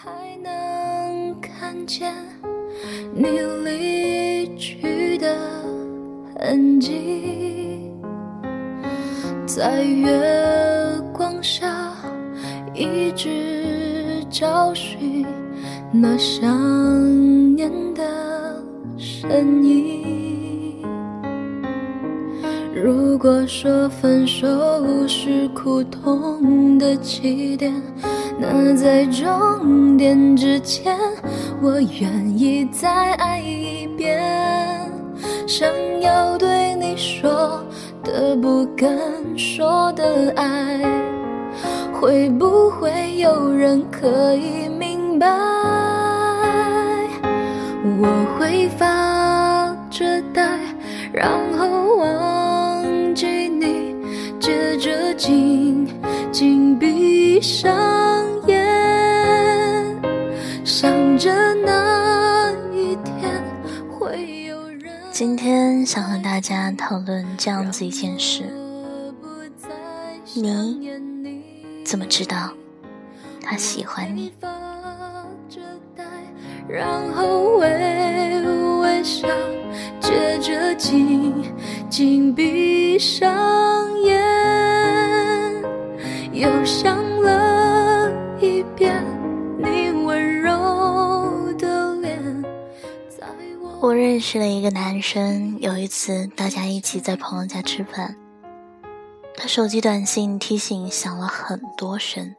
还能看见你离去的痕迹，在月光下一直找寻那想念的身影。如果说分手是苦痛的起点。那在终点之前，我愿意再爱一遍。想要对你说的不敢说的爱，会不会有人可以明白？我会发着呆，然后忘记你，接着紧紧闭上眼，想着那一天会有人。今天想和大家讨论这样子一件事：你怎么知道他喜欢你？然后微微笑，接着紧紧闭上眼，又想了一遍你温柔的脸。我认识了一个男生，有一次大家一起在朋友家吃饭，他手机短信提醒响了很多声。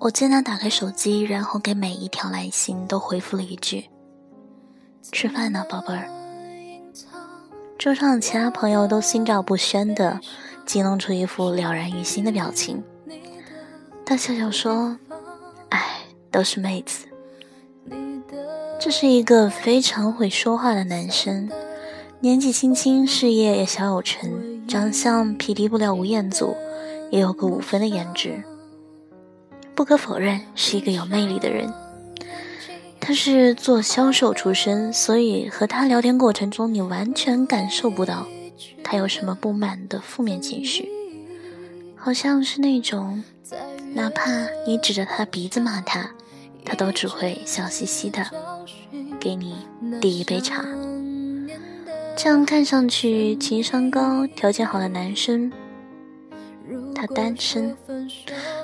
我见他打开手机，然后给每一条来信都回复了一句：“吃饭呢，宝贝儿。”桌上的其他朋友都心照不宣的，激弄出一副了然于心的表情。他笑笑说：“哎，都是妹子。”这是一个非常会说话的男生，年纪轻轻，事业也小有成，长相匹敌不了吴彦祖，也有个五分的颜值。不可否认，是一个有魅力的人。他是做销售出身，所以和他聊天过程中，你完全感受不到他有什么不满的负面情绪，好像是那种，哪怕你指着他鼻子骂他，他都只会笑嘻嘻的。给你递一杯茶，这样看上去情商高、条件好的男生，他单身，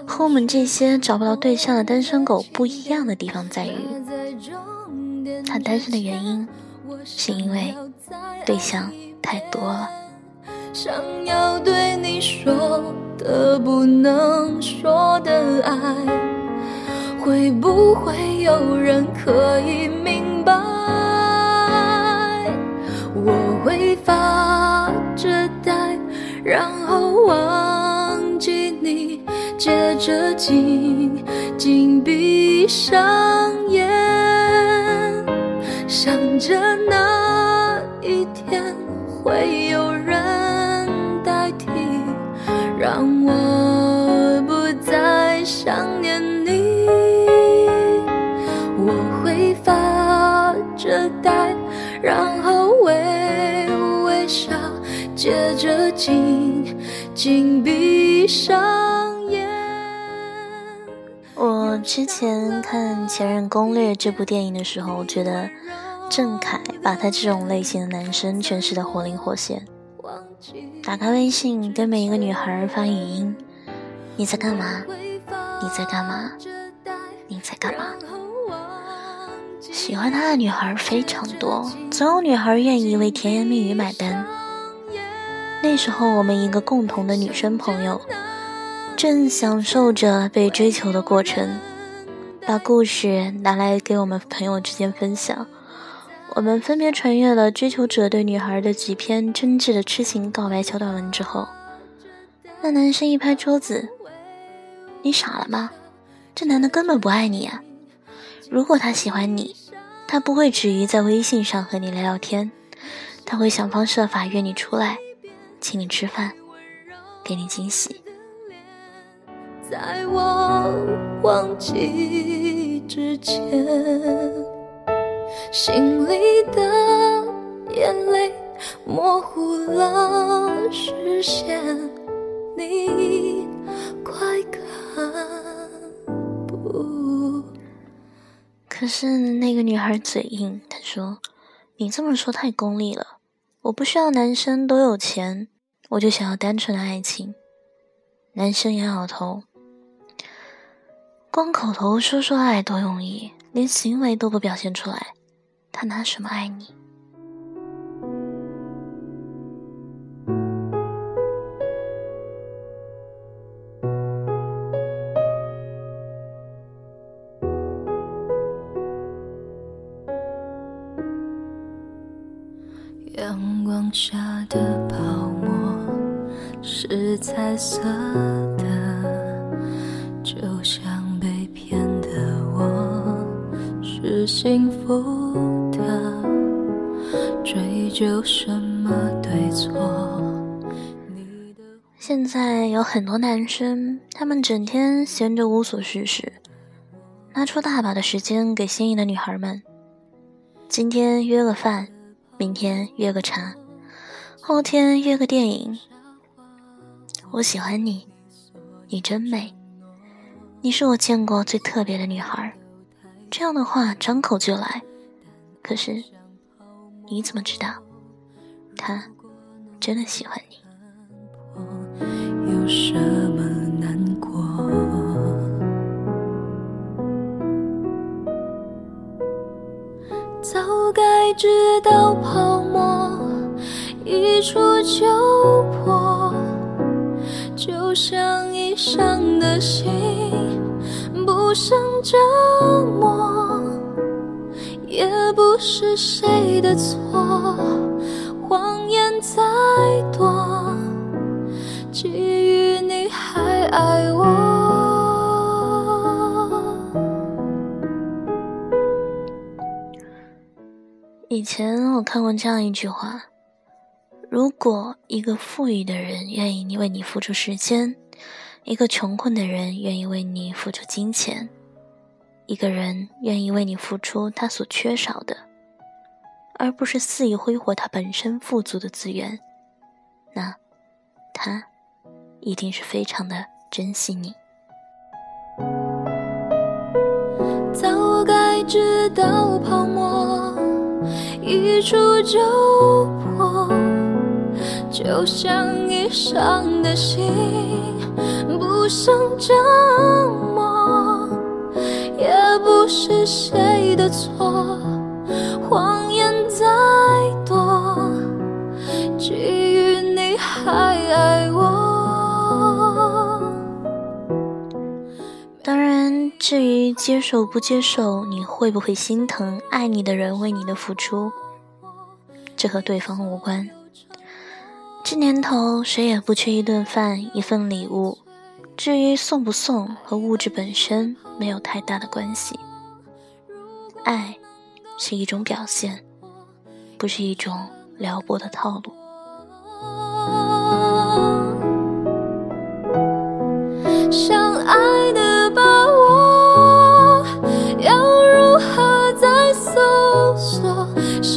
和我们这些找不到对象的单身狗不一样的地方在于，他单身的原因是因为对象太多了。想要对你说的不能说的爱，会不会有人可以明？白，我会发着呆，然后忘记你，接着紧紧闭上眼，想着那会有人代替，让我不再想念你，我会发。着呆，然后微微笑，接着紧紧闭上眼。我之前看《前任攻略》这部电影的时候，觉得郑恺把他这种类型的男生诠释的活灵活现。打开微信，跟每一个女孩发语音：“你在干嘛？你在干嘛？你在干嘛？”喜欢他的女孩非常多，总有女孩愿意为甜言蜜语买单。那时候，我们一个共同的女生朋友，正享受着被追求的过程，把故事拿来给我们朋友之间分享。我们分别传阅了追求者对女孩的几篇真挚的痴情告白小短文之后，那男生一拍桌子：“你傻了吗？这男的根本不爱你啊！”如果他喜欢你，他不会止于在微信上和你聊聊天，他会想方设法约你出来，请你吃饭，给你惊喜。在我忘记之前，心里的眼泪模糊了视线，你快看。可是那个女孩嘴硬，她说：“你这么说太功利了，我不需要男生都有钱，我就想要单纯的爱情。”男生摇摇头，光口头说说爱多容易，连行为都不表现出来，他拿什么爱你？阳光下的泡沫是彩色的，就像被骗的我是幸福，究什么对错？现在有很多男生，他们整天闲着无所事事，拿出大把的时间给心仪的女孩们，今天约个饭，明天约个茶。后天约个电影。我喜欢你，你真美，你是我见过最特别的女孩。这样的话张口就来，可是你怎么知道他真的喜欢你？有什么难过？早该知道泡沫。一触就破，就像已伤的心，不胜折磨，也不是谁的错。再多，基于你还爱我。以前我看过这样一句话。如果一个富裕的人愿意你为你付出时间，一个穷困的人愿意为你付出金钱，一个人愿意为你付出他所缺少的，而不是肆意挥霍他本身富足的资源，那他一定是非常的珍惜你。早该知道泡沫一触就破。就像已伤的心，不胜折磨，也不是谁的错。接受不接受，你会不会心疼爱你的人为你的付出，这和对方无关。这年头，谁也不缺一顿饭、一份礼物。至于送不送，和物质本身没有太大的关系。爱是一种表现，不是一种撩拨的套路。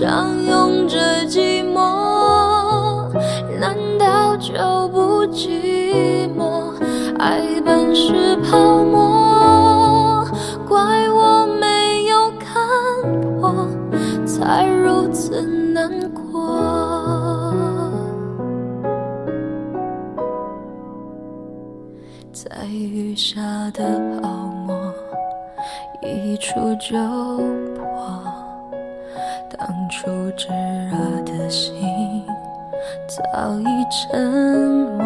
相拥着寂寞。难道就不寂寞，爱本是泡沫，怪我没有看破，才如此难过。在雨下的泡沫一触就破，当初炙热的心。早已沉默。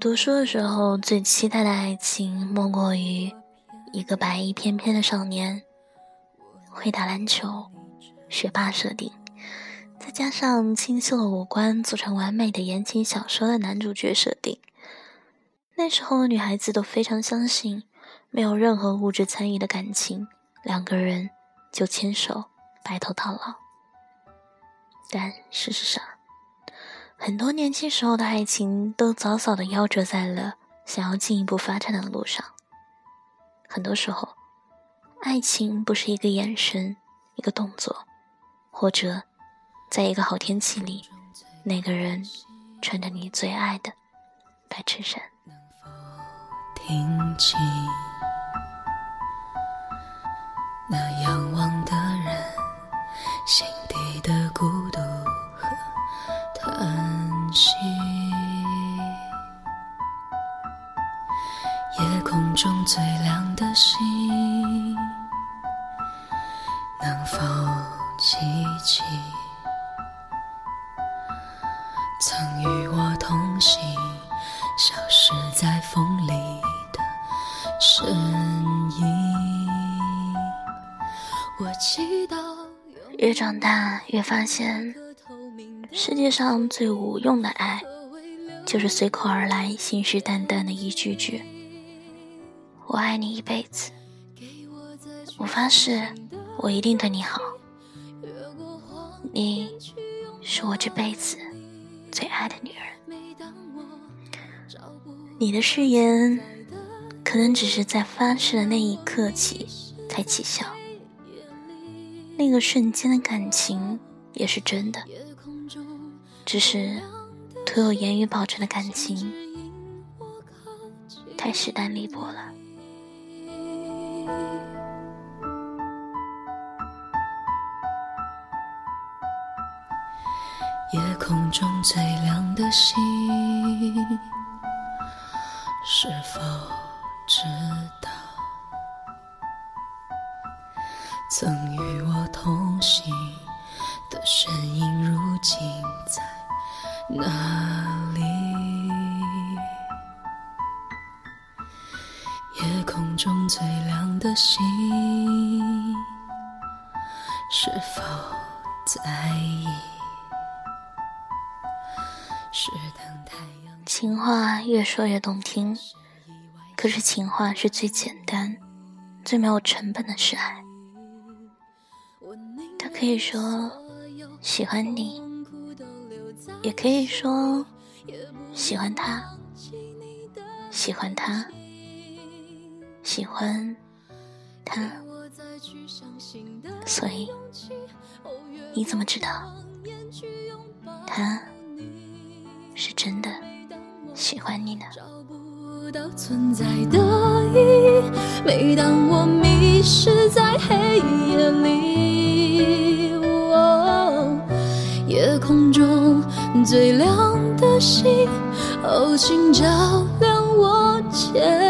读书的时候，最期待的爱情莫过于一个白衣翩翩的少年，会打篮球，学霸设定，再加上清秀的五官，组成完美的言情小说的男主角设定。那时候的女孩子都非常相信，没有任何物质参与的感情，两个人就牵手白头到老。但事实上，很多年轻时候的爱情都早早的夭折在了想要进一步发展的路上。很多时候，爱情不是一个眼神、一个动作，或者在一个好天气里，那个人穿着你最爱的白衬衫。听清那仰望的人心底的孤独和叹息，夜空中最亮的星，越发现，世界上最无用的爱，就是随口而来、信誓旦旦的一句句“我爱你一辈子”。我发誓，我一定对你好。你是我这辈子最爱的女人。你的誓言。可能只是在发誓的那一刻起才起效，那个瞬间的感情也是真的，只是徒有言语保证的感情太势单力薄了。夜空中最亮的星，是否？知曾与我同行的身影，如今在哪里？夜空中最亮的星，是否在意？是等太阳。情话越说越动听。可是情话是最简单、最没有成本的示爱。他可以说喜欢你，也可以说喜欢他，喜欢他，喜欢他。所以你怎么知道他是真的喜欢你呢？每当我心，哦，请照亮我前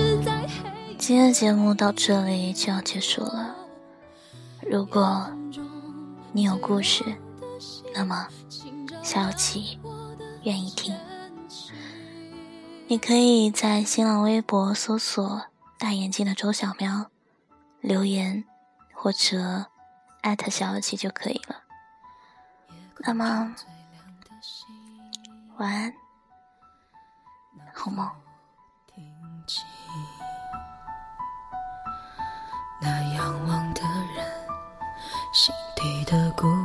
今天的节目到这里就要结束了。如果你有故事，那么小七愿意听。你可以在新浪微博搜索“大眼睛的周小喵”留言，或者艾特小七就可以了。那么晚安，好梦。那仰望的人，心底的孤。